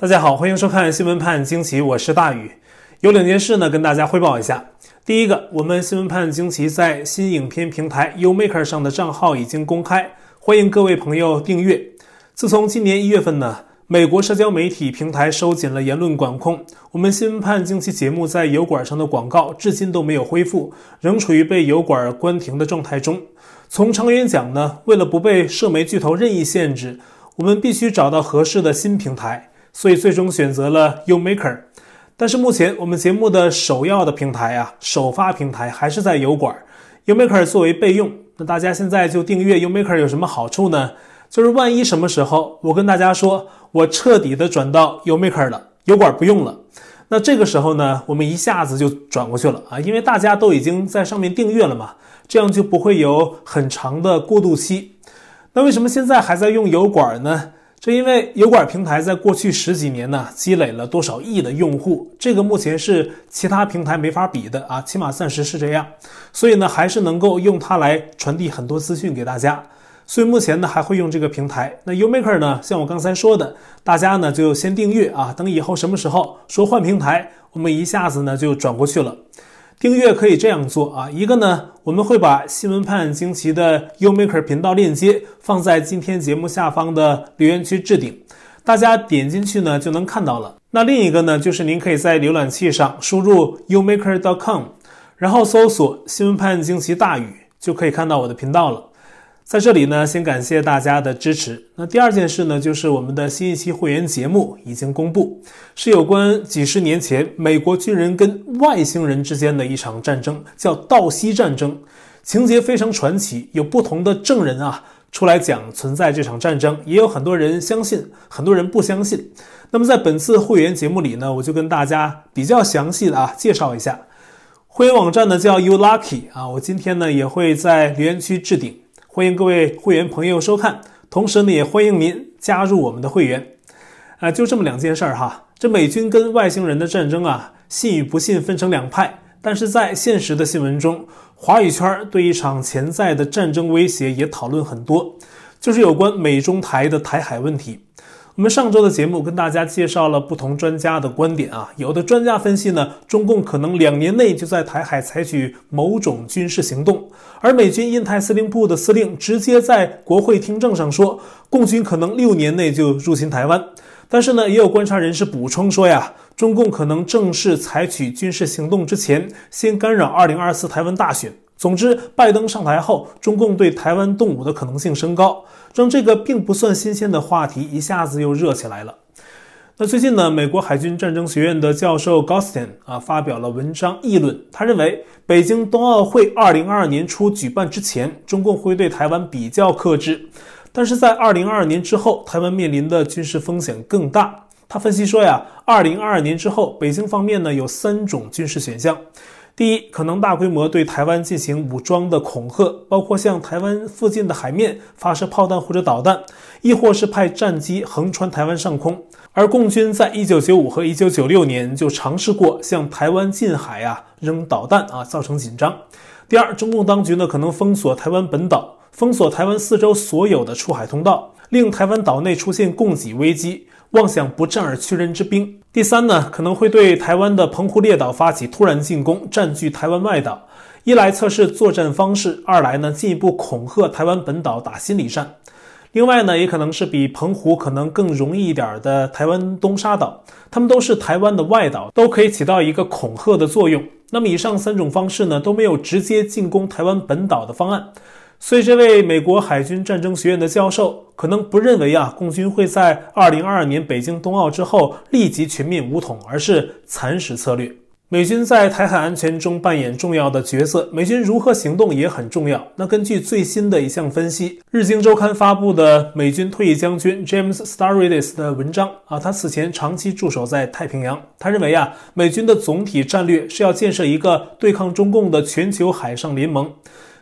大家好，欢迎收看新闻判惊奇，我是大宇。有两件事呢，跟大家汇报一下。第一个，我们新闻判惊奇在新影片平台 YouMaker 上的账号已经公开，欢迎各位朋友订阅。自从今年一月份呢，美国社交媒体平台收紧了言论管控，我们新闻判惊奇节目在油管上的广告至今都没有恢复，仍处于被油管关停的状态中。从长远讲呢，为了不被社媒巨头任意限制，我们必须找到合适的新平台。所以最终选择了 Umaker 但是目前我们节目的首要的平台啊，首发平台还是在油管，YouMaker 作为备用。那大家现在就订阅 Umaker 有什么好处呢？就是万一什么时候我跟大家说我彻底的转到 Umaker 了，油管不用了，那这个时候呢，我们一下子就转过去了啊，因为大家都已经在上面订阅了嘛，这样就不会有很长的过渡期。那为什么现在还在用油管呢？这因为油管平台在过去十几年呢，积累了多少亿的用户，这个目前是其他平台没法比的啊，起码暂时是这样。所以呢，还是能够用它来传递很多资讯给大家。所以目前呢，还会用这个平台。那 Umaker 呢，像我刚才说的，大家呢就先订阅啊，等以后什么时候说换平台，我们一下子呢就转过去了。订阅可以这样做啊，一个呢，我们会把新闻判惊奇的 YouMaker 频道链接放在今天节目下方的留言区置顶，大家点进去呢就能看到了。那另一个呢，就是您可以在浏览器上输入 youmaker.com，然后搜索新闻判惊奇大宇，就可以看到我的频道了。在这里呢，先感谢大家的支持。那第二件事呢，就是我们的新一期会员节目已经公布，是有关几十年前美国军人跟外星人之间的一场战争，叫道西战争，情节非常传奇，有不同的证人啊出来讲存在这场战争，也有很多人相信，很多人不相信。那么在本次会员节目里呢，我就跟大家比较详细的啊介绍一下，会员网站呢叫 YouLucky 啊，我今天呢也会在留言区置顶。欢迎各位会员朋友收看，同时呢，也欢迎您加入我们的会员。啊，就这么两件事儿哈。这美军跟外星人的战争啊，信与不信分成两派。但是在现实的新闻中，华语圈对一场潜在的战争威胁也讨论很多，就是有关美中台的台海问题。我们上周的节目跟大家介绍了不同专家的观点啊，有的专家分析呢，中共可能两年内就在台海采取某种军事行动，而美军印太司令部的司令直接在国会听证上说，共军可能六年内就入侵台湾。但是呢，也有观察人士补充说呀，中共可能正式采取军事行动之前，先干扰二零二四台湾大选。总之，拜登上台后，中共对台湾动武的可能性升高，让这个并不算新鲜的话题一下子又热起来了。那最近呢，美国海军战争学院的教授 Gostin 啊发表了文章议论，他认为北京冬奥会二零二二年初举办之前，中共会对台湾比较克制，但是在二零二二年之后，台湾面临的军事风险更大。他分析说呀，二零二二年之后，北京方面呢有三种军事选项。第一，可能大规模对台湾进行武装的恐吓，包括向台湾附近的海面发射炮弹或者导弹，亦或是派战机横穿台湾上空。而共军在一九九五和一九九六年就尝试过向台湾近海啊扔导弹啊，造成紧张。第二，中共当局呢可能封锁台湾本岛，封锁台湾四周所有的出海通道，令台湾岛内出现供给危机。妄想不战而屈人之兵。第三呢，可能会对台湾的澎湖列岛发起突然进攻，占据台湾外岛，一来测试作战方式，二来呢进一步恐吓台湾本岛打心理战。另外呢，也可能是比澎湖可能更容易一点的台湾东沙岛，它们都是台湾的外岛，都可以起到一个恐吓的作用。那么以上三种方式呢，都没有直接进攻台湾本岛的方案。所以，这位美国海军战争学院的教授可能不认为啊，共军会在二零二二年北京冬奥之后立即全面武统，而是蚕食策略。美军在台海安全中扮演重要的角色，美军如何行动也很重要。那根据最新的一项分析，《日经周刊》发布的美军退役将军 James Stylites 的文章啊，他此前长期驻守在太平洋，他认为啊，美军的总体战略是要建设一个对抗中共的全球海上联盟。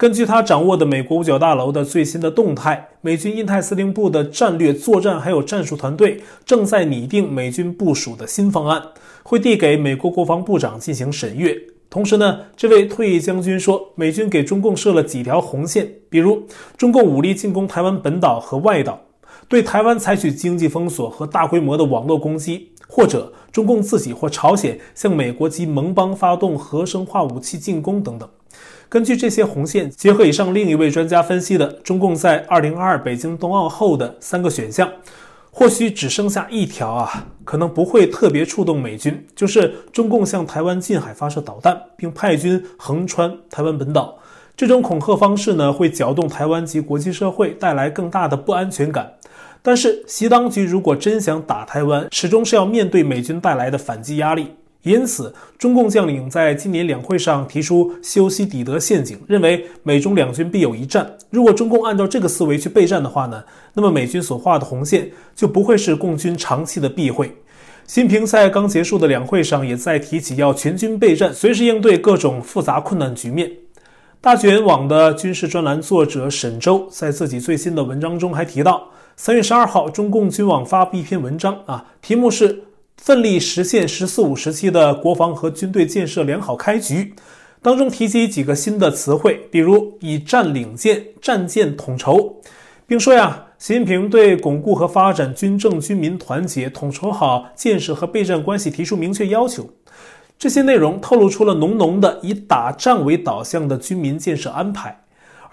根据他掌握的美国五角大楼的最新的动态，美军印太司令部的战略作战还有战术团队正在拟定美军部署的新方案，会递给美国国防部长进行审阅。同时呢，这位退役将军说，美军给中共设了几条红线，比如中共武力进攻台湾本岛和外岛，对台湾采取经济封锁和大规模的网络攻击，或者中共自己或朝鲜向美国及盟邦发动核生化武器进攻等等。根据这些红线，结合以上另一位专家分析的中共在2022北京冬奥后的三个选项，或许只剩下一条啊，可能不会特别触动美军，就是中共向台湾近海发射导弹，并派军横穿台湾本岛。这种恐吓方式呢，会搅动台湾及国际社会，带来更大的不安全感。但是，习当局如果真想打台湾，始终是要面对美军带来的反击压力。因此，中共将领在今年两会上提出修昔底德陷阱，认为美中两军必有一战。如果中共按照这个思维去备战的话呢，那么美军所画的红线就不会是共军长期的避讳。习近平在刚结束的两会上也在提起要全军备战，随时应对各种复杂困难局面。大卷网的军事专栏作者沈周在自己最新的文章中还提到，三月十二号，中共军网发布一篇文章啊，题目是“奋力实现‘十四五’时期的国防和军队建设良好开局”，当中提及几个新的词汇，比如以战领建、战建统筹，并说呀，习近平对巩固和发展军政军民团结、统筹好建设和备战关系提出明确要求。这些内容透露出了浓浓的以打仗为导向的军民建设安排。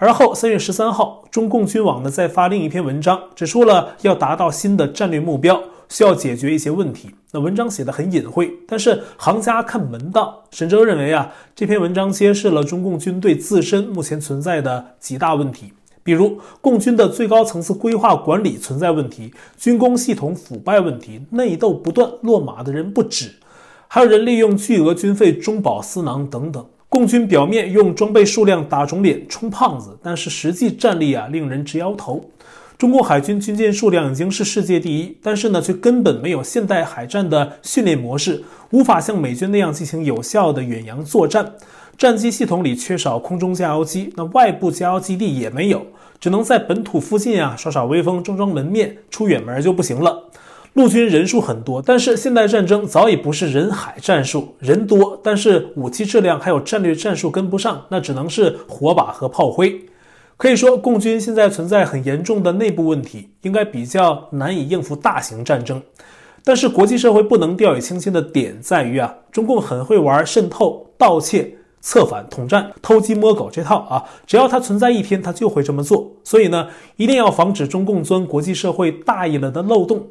而后，三月十三号，中共军网呢再发另一篇文章，指出了要达到新的战略目标，需要解决一些问题。那文章写得很隐晦，但是行家看门道。沈哲认为啊，这篇文章揭示了中共军队自身目前存在的几大问题，比如共军的最高层次规划管理存在问题，军工系统腐败问题，内斗不断，落马的人不止。还有人利用巨额军费中饱私囊等等，共军表面用装备数量打肿脸充胖子，但是实际战力啊令人直摇头。中国海军军舰数量已经是世界第一，但是呢却根本没有现代海战的训练模式，无法像美军那样进行有效的远洋作战。战机系统里缺少空中加油机，那外部加油基地也没有，只能在本土附近啊耍耍威风，装装门面，出远门就不行了。陆军人数很多，但是现代战争早已不是人海战术，人多，但是武器质量还有战略战术跟不上，那只能是火把和炮灰。可以说，共军现在存在很严重的内部问题，应该比较难以应付大型战争。但是国际社会不能掉以轻心的点在于啊，中共很会玩渗透、盗窃、策反、统战、偷鸡摸狗这套啊，只要它存在一天，它就会这么做。所以呢，一定要防止中共钻国际社会大意了的漏洞。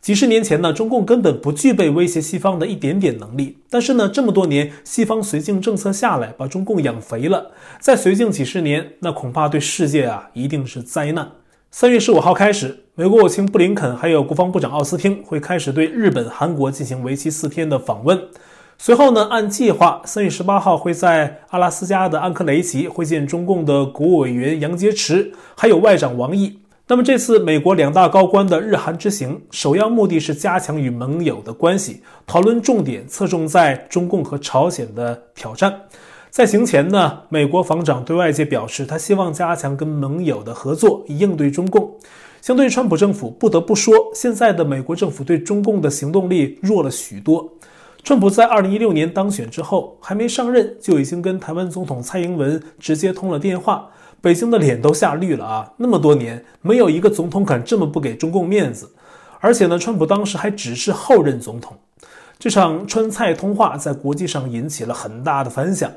几十年前呢，中共根本不具备威胁西方的一点点能力。但是呢，这么多年西方绥靖政策下来，把中共养肥了。再绥靖几十年，那恐怕对世界啊一定是灾难。三月十五号开始，美国国务卿布林肯还有国防部长奥斯汀会开始对日本、韩国进行为期四天的访问。随后呢，按计划，三月十八号会在阿拉斯加的安克雷奇会见中共的国务委员杨洁篪，还有外长王毅。那么这次美国两大高官的日韩之行，首要目的是加强与盟友的关系，讨论重点侧重在中共和朝鲜的挑战。在行前呢，美国防长对外界表示，他希望加强跟盟友的合作，以应对中共。相对于川普政府，不得不说，现在的美国政府对中共的行动力弱了许多。川普在二零一六年当选之后，还没上任就已经跟台湾总统蔡英文直接通了电话。北京的脸都吓绿了啊！那么多年，没有一个总统敢这么不给中共面子。而且呢，川普当时还只是后任总统。这场川菜通话在国际上引起了很大的反响。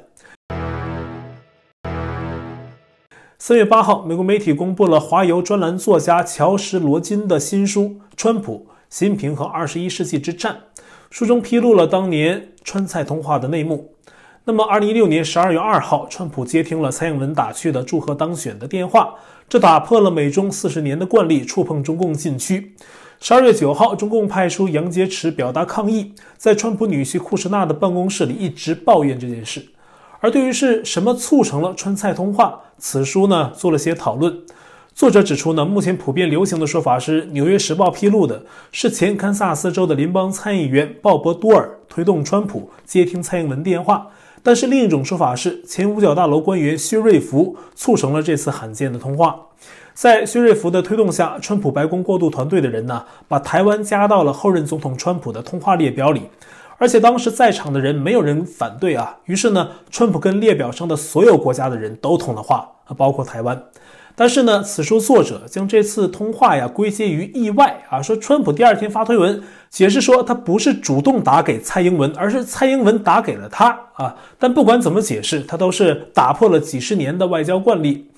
三月八号，美国媒体公布了华邮专栏作家乔什·罗金的新书《川普、习近平和二十一世纪之战》，书中披露了当年川菜通话的内幕。那么，二零一六年十二月二号，川普接听了蔡英文打去的祝贺当选的电话，这打破了美中四十年的惯例，触碰中共禁区。十二月九号，中共派出杨洁篪表达抗议，在川普女婿库什纳的办公室里一直抱怨这件事。而对于是什么促成了川蔡通话，此书呢做了些讨论。作者指出呢，目前普遍流行的说法是，《纽约时报》披露的是前堪萨斯州的联邦参议员鲍勃多尔推动川普接听蔡英文电话。但是另一种说法是，前五角大楼官员薛瑞福促成了这次罕见的通话。在薛瑞福的推动下，川普白宫过渡团队的人呢，把台湾加到了后任总统川普的通话列表里。而且当时在场的人没有人反对啊。于是呢，川普跟列表上的所有国家的人都通了话，包括台湾。但是呢，此书作者将这次通话呀归结于意外啊，说川普第二天发推文解释说他不是主动打给蔡英文，而是蔡英文打给了他啊。但不管怎么解释，他都是打破了几十年的外交惯例。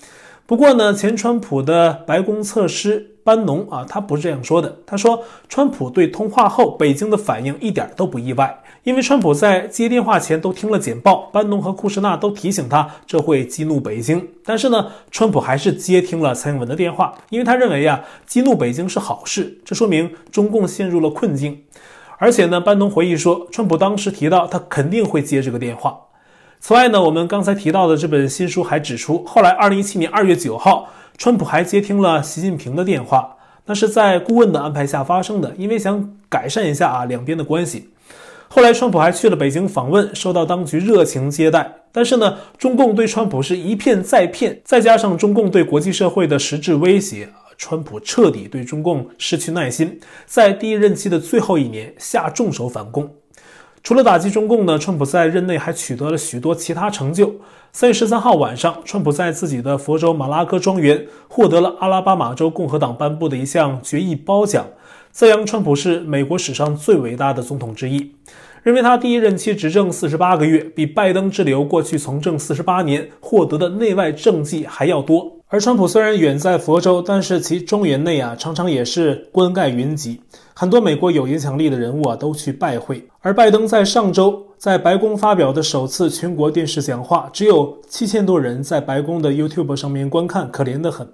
不过呢，前川普的白宫侧师班农啊，他不是这样说的。他说，川普对通话后北京的反应一点都不意外，因为川普在接电话前都听了简报，班农和库什纳都提醒他这会激怒北京。但是呢，川普还是接听了蔡英文的电话，因为他认为啊，激怒北京是好事，这说明中共陷入了困境。而且呢，班农回忆说，川普当时提到他肯定会接这个电话。此外呢，我们刚才提到的这本新书还指出，后来二零一七年二月九号，川普还接听了习近平的电话，那是在顾问的安排下发生的，因为想改善一下啊两边的关系。后来川普还去了北京访问，受到当局热情接待。但是呢，中共对川普是一骗再骗，再加上中共对国际社会的实质威胁，川普彻底对中共失去耐心，在第一任期的最后一年下重手反攻。除了打击中共呢，川普在任内还取得了许多其他成就。三月十三号晚上，川普在自己的佛州马拉戈庄园获得了阿拉巴马州共和党颁布的一项决议褒奖，赞扬川普是美国史上最伟大的总统之一，认为他第一任期执政四十八个月，比拜登滞留过去从政四十八年获得的内外政绩还要多。而川普虽然远在佛州，但是其庄园内啊，常常也是冠盖云集，很多美国有影响力的人物啊都去拜会。而拜登在上周在白宫发表的首次全国电视讲话，只有七千多人在白宫的 YouTube 上面观看，可怜得很。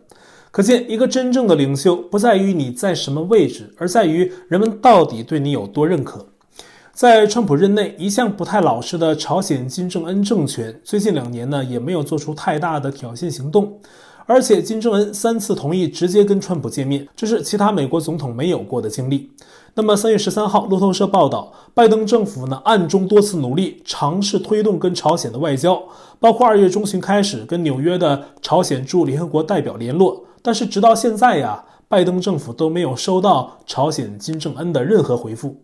可见，一个真正的领袖不在于你在什么位置，而在于人们到底对你有多认可。在川普任内，一向不太老实的朝鲜金正恩政权，最近两年呢也没有做出太大的挑衅行动。而且金正恩三次同意直接跟川普见面，这是其他美国总统没有过的经历。那么三月十三号，路透社报道，拜登政府呢暗中多次努力尝试推动跟朝鲜的外交，包括二月中旬开始跟纽约的朝鲜驻联合国代表联络，但是直到现在呀，拜登政府都没有收到朝鲜金正恩的任何回复。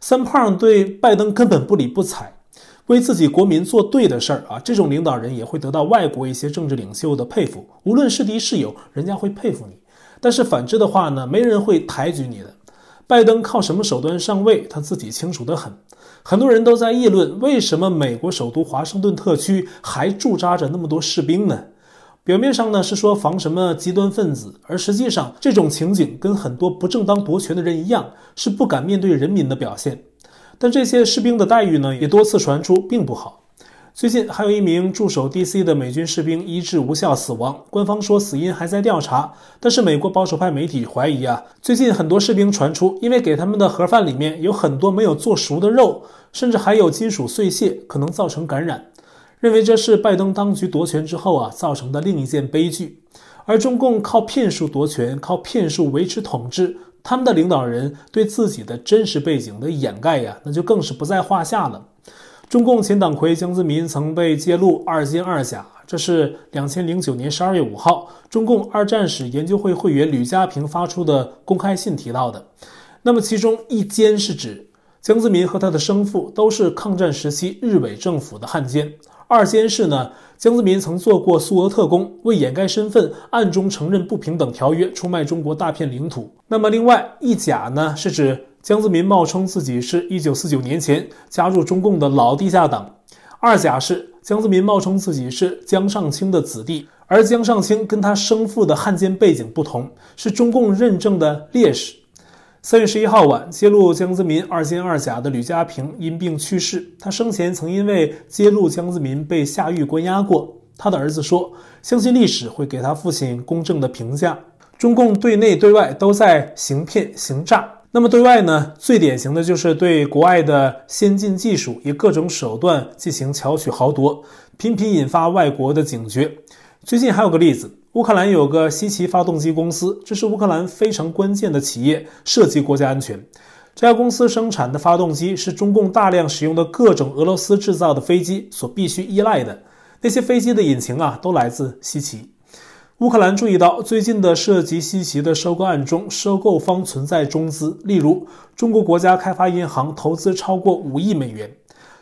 三胖对拜登根本不理不睬。为自己国民做对的事儿啊，这种领导人也会得到外国一些政治领袖的佩服。无论是敌是友，人家会佩服你。但是反之的话呢，没人会抬举你的。拜登靠什么手段上位，他自己清楚得很。很多人都在议论，为什么美国首都华盛顿特区还驻扎着那么多士兵呢？表面上呢是说防什么极端分子，而实际上这种情景跟很多不正当夺权的人一样，是不敢面对人民的表现。但这些士兵的待遇呢，也多次传出并不好。最近还有一名驻守 DC 的美军士兵医治无效死亡，官方说死因还在调查。但是美国保守派媒体怀疑啊，最近很多士兵传出，因为给他们的盒饭里面有很多没有做熟的肉，甚至还有金属碎屑，可能造成感染。认为这是拜登当局夺权之后啊造成的另一件悲剧。而中共靠骗术夺权，靠骗术维持统治。他们的领导人对自己的真实背景的掩盖呀，那就更是不在话下了。中共前党魁江泽民曾被揭露二奸二假，这是两千零九年十二月五号，中共二战史研究会会员吕家平发出的公开信提到的。那么其中一奸是指江泽民和他的生父都是抗战时期日伪政府的汉奸。二奸是呢，江泽民曾做过苏俄特工，为掩盖身份，暗中承认不平等条约，出卖中国大片领土。那么，另外一假呢，是指江泽民冒充自己是一九四九年前加入中共的老地下党。二假是江泽民冒充自己是江上清的子弟，而江上清跟他生父的汉奸背景不同，是中共认证的烈士。三月十一号晚，揭露江泽民二奸二假的吕家平因病去世。他生前曾因为揭露江泽民被下狱关押过。他的儿子说：“相信历史会给他父亲公正的评价。”中共对内对外都在行骗行诈。那么对外呢？最典型的就是对国外的先进技术以各种手段进行巧取豪夺，频频引发外国的警觉。最近还有个例子。乌克兰有个西奇发动机公司，这是乌克兰非常关键的企业，涉及国家安全。这家公司生产的发动机是中共大量使用的各种俄罗斯制造的飞机所必须依赖的。那些飞机的引擎啊，都来自西奇。乌克兰注意到最近的涉及西奇的收购案中，收购方存在中资，例如中国国家开发银行投资超过五亿美元，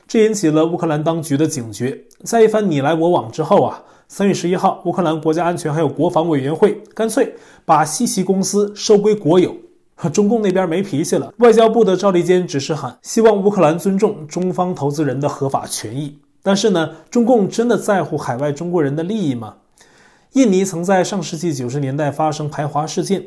这引起了乌克兰当局的警觉。在一番你来我往之后啊。三月十一号，乌克兰国家安全还有国防委员会干脆把西奇公司收归国有。中共那边没脾气了，外交部的赵立坚只是喊希望乌克兰尊重中方投资人的合法权益。但是呢，中共真的在乎海外中国人的利益吗？印尼曾在上世纪九十年代发生排华事件，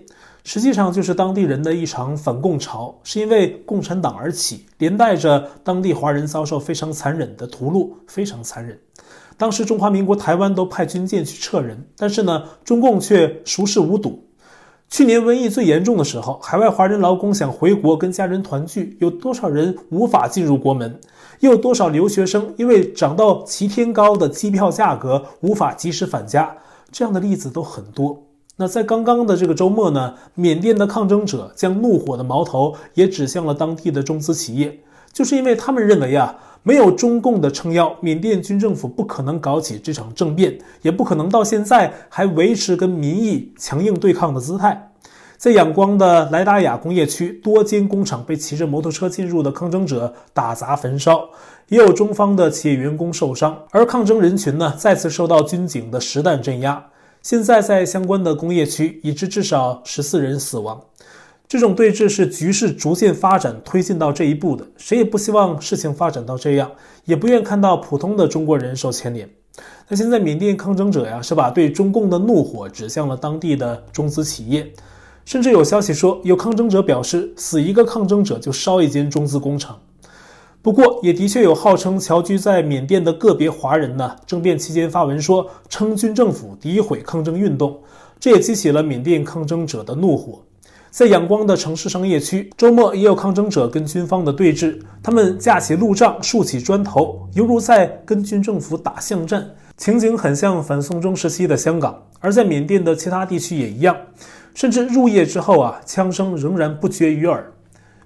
实际上就是当地人的一场反共潮，是因为共产党而起，连带着当地华人遭受非常残忍的屠戮，非常残忍。当时中华民国台湾都派军舰去撤人，但是呢，中共却熟视无睹。去年瘟疫最严重的时候，海外华人劳工想回国跟家人团聚，有多少人无法进入国门？又有多少留学生因为涨到齐天高的机票价格无法及时返家？这样的例子都很多。那在刚刚的这个周末呢，缅甸的抗争者将怒火的矛头也指向了当地的中资企业，就是因为他们认为啊，没有中共的撑腰，缅甸军政府不可能搞起这场政变，也不可能到现在还维持跟民意强硬对抗的姿态。在仰光的莱达亚工业区，多间工厂被骑着摩托车进入的抗争者打砸焚烧，也有中方的企业员工受伤。而抗争人群呢，再次受到军警的实弹镇压。现在在相关的工业区，已知至少十四人死亡。这种对峙是局势逐渐发展推进到这一步的，谁也不希望事情发展到这样，也不愿看到普通的中国人受牵连。那现在缅甸抗争者呀，是把对中共的怒火指向了当地的中资企业。甚至有消息说，有抗争者表示，死一个抗争者就烧一间中资工厂。不过，也的确有号称侨居在缅甸的个别华人呢，政变期间发文说，称军政府诋毁抗争运动，这也激起了缅甸抗争者的怒火。在仰光的城市商业区，周末也有抗争者跟军方的对峙，他们架起路障，竖起砖头，犹如在跟军政府打巷战，情景很像反送中时期的香港。而在缅甸的其他地区也一样。甚至入夜之后啊，枪声仍然不绝于耳。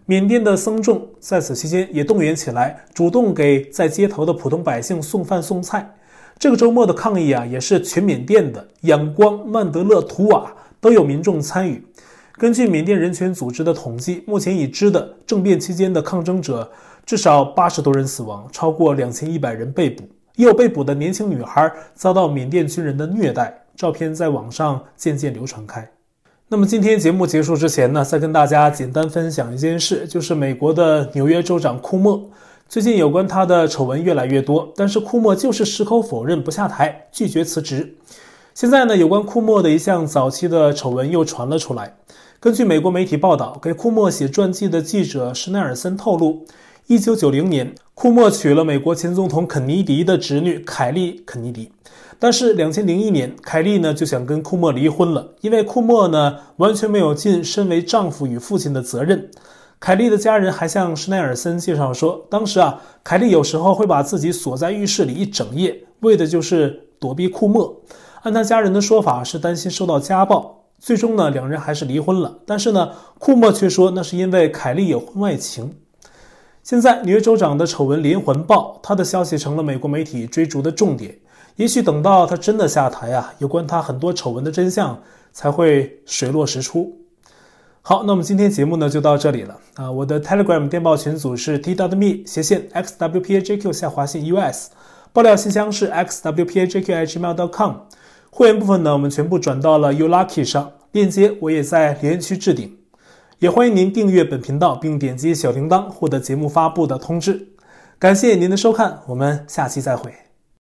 缅甸的僧众在此期间也动员起来，主动给在街头的普通百姓送饭送菜。这个周末的抗议啊，也是全缅甸的，仰光、曼德勒、图瓦都有民众参与。根据缅甸人权组织的统计，目前已知的政变期间的抗争者至少八十多人死亡，超过两千一百人被捕，也有被捕的年轻女孩遭到缅甸军人的虐待，照片在网上渐渐流传开。那么今天节目结束之前呢，再跟大家简单分享一件事，就是美国的纽约州长库莫，最近有关他的丑闻越来越多，但是库莫就是矢口否认，不下台，拒绝辞职。现在呢，有关库莫的一项早期的丑闻又传了出来。根据美国媒体报道，给库莫写传记的记者施奈尔森透露，一九九零年，库莫娶了美国前总统肯尼迪的侄女凯莉·肯尼迪。但是，两千零一年，凯莉呢就想跟库莫离婚了，因为库莫呢完全没有尽身为丈夫与父亲的责任。凯莉的家人还向施奈尔森介绍说，当时啊，凯莉有时候会把自己锁在浴室里一整夜，为的就是躲避库莫。按他家人的说法，是担心受到家暴。最终呢，两人还是离婚了。但是呢，库莫却说那是因为凯莉有婚外情。现在，纽约州长的丑闻连环爆，他的消息成了美国媒体追逐的重点。也许等到他真的下台啊，有关他很多丑闻的真相才会水落石出。好，那么今天节目呢就到这里了啊。我的 Telegram 电报群组是 td me 斜线 xwpajq 下划线 us，爆料信箱是 xwpajqhmail.com。会员部分呢，我们全部转到了 YouLucky 上，链接我也在留言区置顶。也欢迎您订阅本频道，并点击小铃铛获得节目发布的通知。感谢您的收看，我们下期再会。